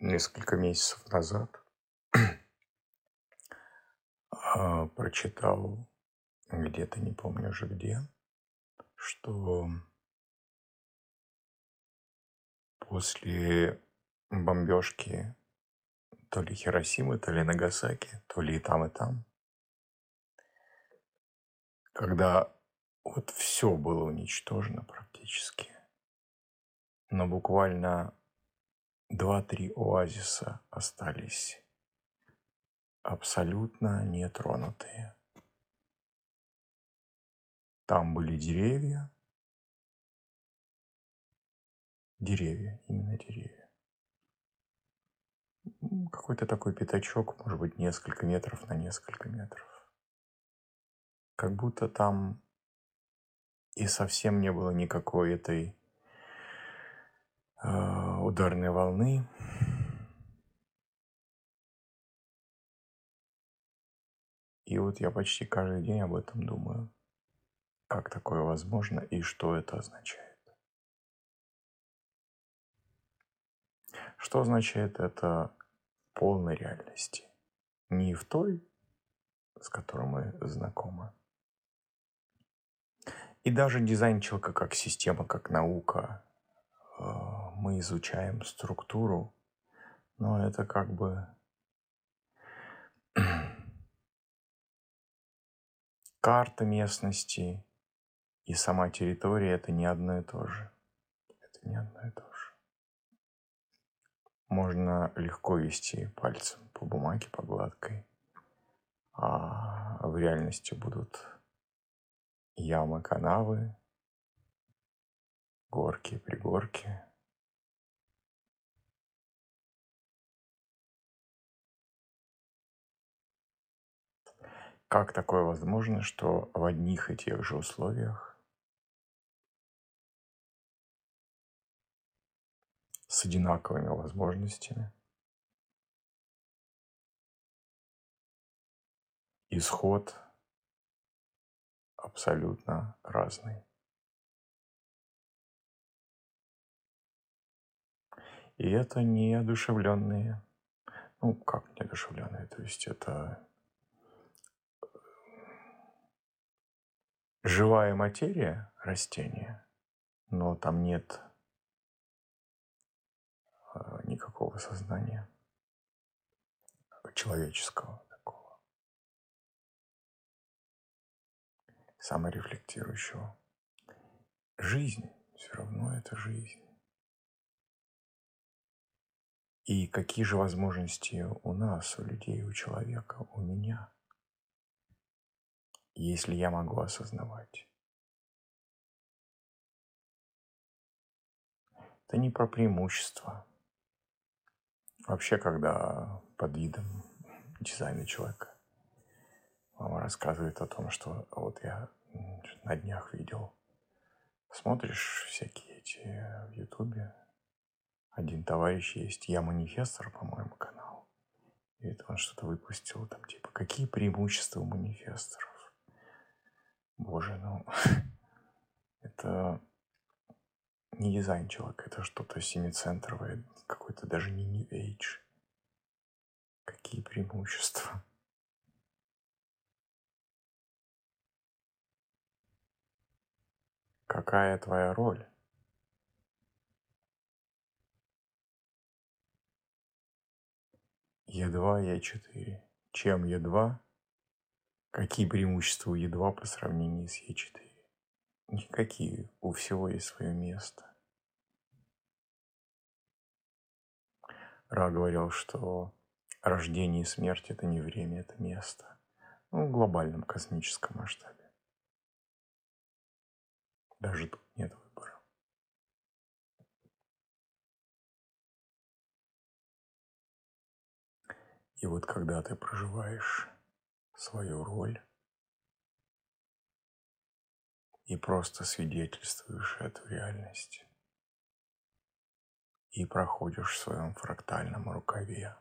несколько месяцев назад а, прочитал где-то, не помню уже где, что после бомбежки то ли Хиросимы, то ли Нагасаки, то ли и там, и там, когда вот все было уничтожено практически, но буквально два-три оазиса остались абсолютно нетронутые. Там были деревья, деревья, именно деревья. Какой-то такой пятачок, может быть, несколько метров на несколько метров. Как будто там и совсем не было никакой этой ударной волны. И вот я почти каждый день об этом думаю. Как такое возможно и что это означает. Что означает это полной реальности? Не в той, с которой мы знакомы. И даже дизайн человека как система, как наука, э, мы изучаем структуру, но это как бы карта местности и сама территория это не одно и то же. Это не одно и то же. Можно легко вести пальцем по бумаге, по гладкой, а в реальности будут ямы, канавы, горки, пригорки. Как такое возможно, что в одних и тех же условиях с одинаковыми возможностями исход абсолютно разный. И это неодушевленные, ну как неодушевленные, то есть это живая материя растения, но там нет а, никакого сознания человеческого такого, саморефлектирующего. Жизнь все равно это жизнь. И какие же возможности у нас, у людей, у человека, у меня – если я могу осознавать. Это не про преимущество. Вообще, когда под видом дизайна человека мама рассказывает о том, что вот я на днях видел, смотришь всякие эти в Ютубе, один товарищ есть, я манифестор, по-моему, канал. И это он что-то выпустил, там типа, какие преимущества у манифесторов? Боже, ну это не дизайн человека, это что-то семицентровое, какой-то даже не New Age. Какие преимущества? Какая твоя роль? Е2, Е4. Чем Е2? Какие преимущества у Е2 по сравнению с Е4? Никакие. У всего есть свое место. Ра говорил, что рождение и смерть – это не время, это место. Ну, в глобальном космическом масштабе. Даже тут нет выбора. И вот когда ты проживаешь свою роль и просто свидетельствуешь эту реальность и проходишь в своем фрактальном рукаве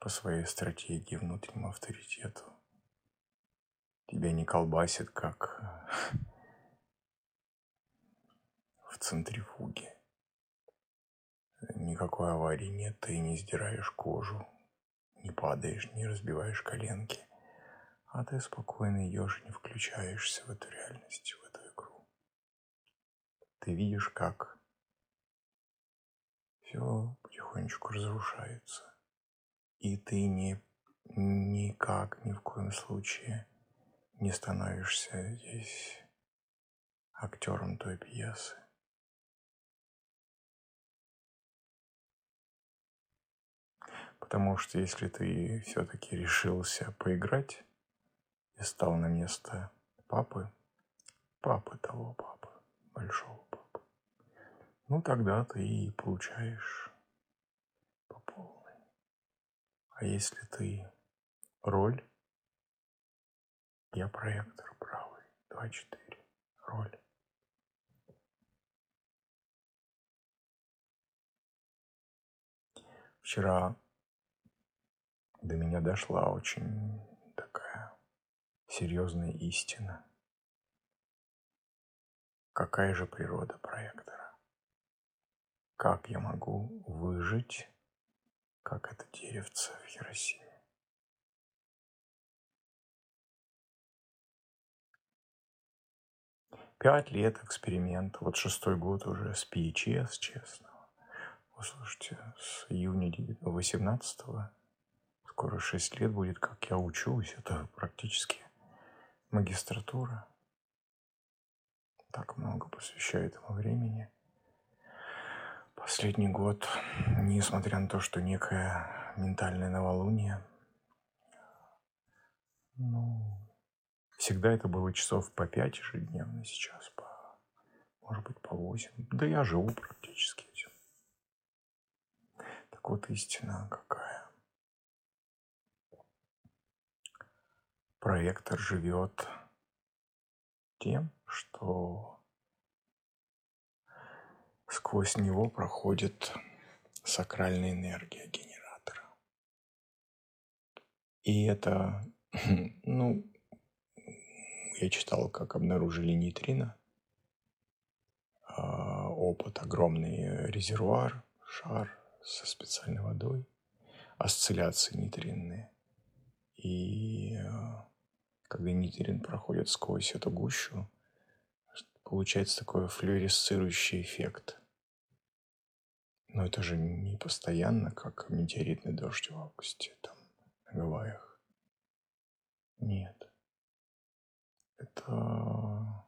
по своей стратегии внутреннему авторитету. Тебя не колбасит, как в центрифуге. никакой аварии нет, ты не сдираешь кожу, не падаешь, не разбиваешь коленки, а ты спокойно идешь и не включаешься в эту реальность, в эту игру. Ты видишь, как все потихонечку разрушается, и ты не никак, ни в коем случае не становишься здесь актером той пьесы. Потому что если ты все-таки решился поиграть и стал на место папы, папы того папы, большого папы, ну тогда ты и получаешь по полной. А если ты роль, я проектор правый, 2-4, роль. Вчера до меня дошла очень такая серьезная истина. Какая же природа проектора? Как я могу выжить, как это деревце в Хиросиме? Пять лет эксперимента, вот шестой год уже с PHS, честно. Послушайте, с июня 18 скоро 6 лет будет, как я учусь. Это практически магистратура. Так много посвящаю этому времени. Последний год, несмотря на то, что некое ментальное новолуние, ну, всегда это было часов по 5 ежедневно, сейчас по, может быть, по 8. Да я живу практически этим. Так вот истина какая. Проектор живет тем, что сквозь него проходит сакральная энергия генератора. И это, ну, я читал, как обнаружили нейтрино. А, опыт огромный резервуар, шар со специальной водой, осцилляции нейтринные. И а, когда нейтрин проходит сквозь эту гущу, получается такой флюоресцирующий эффект. Но это же не постоянно, как метеоритный дождь в августе там на Гавайях. Нет. Это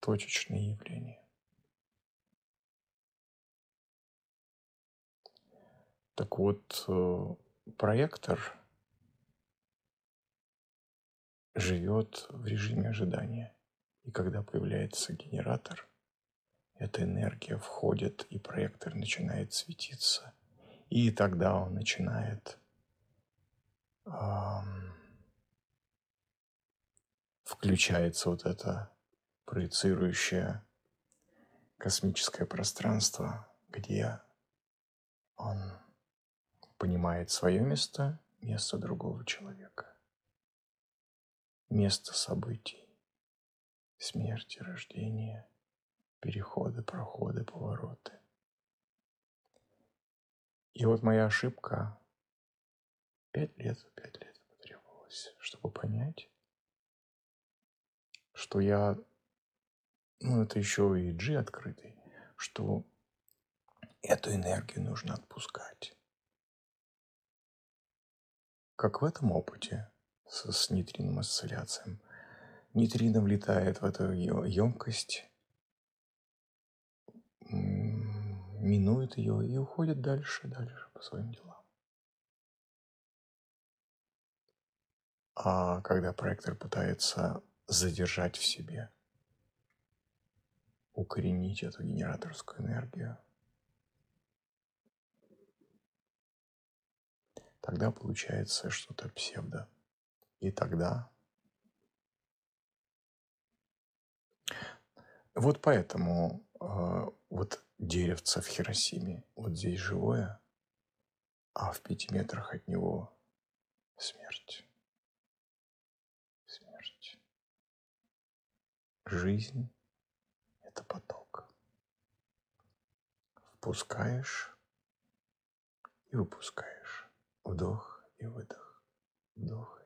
точечные явления. Так вот, э, проектор живет в режиме ожидания. И когда появляется генератор, эта энергия входит, и проектор начинает светиться. И тогда он начинает эм, включается вот это проецирующее космическое пространство, где он понимает свое место, место другого человека место событий, смерти, рождения, переходы, проходы, повороты. И вот моя ошибка пять лет, пять лет потребовалось, чтобы понять, что я, ну это еще и G открытый, что эту энергию нужно отпускать. Как в этом опыте с, с нейтрином осцилляциям. Нейтрино влетает в эту емкость, минует ее и уходит дальше, дальше по своим делам. А когда проектор пытается задержать в себе, укоренить эту генераторскую энергию, тогда получается что-то псевдо. И тогда... Вот поэтому э, вот деревце в Хиросиме, вот здесь живое, а в пяти метрах от него смерть. Смерть. Жизнь – это поток. Впускаешь и выпускаешь. Вдох и выдох. Вдох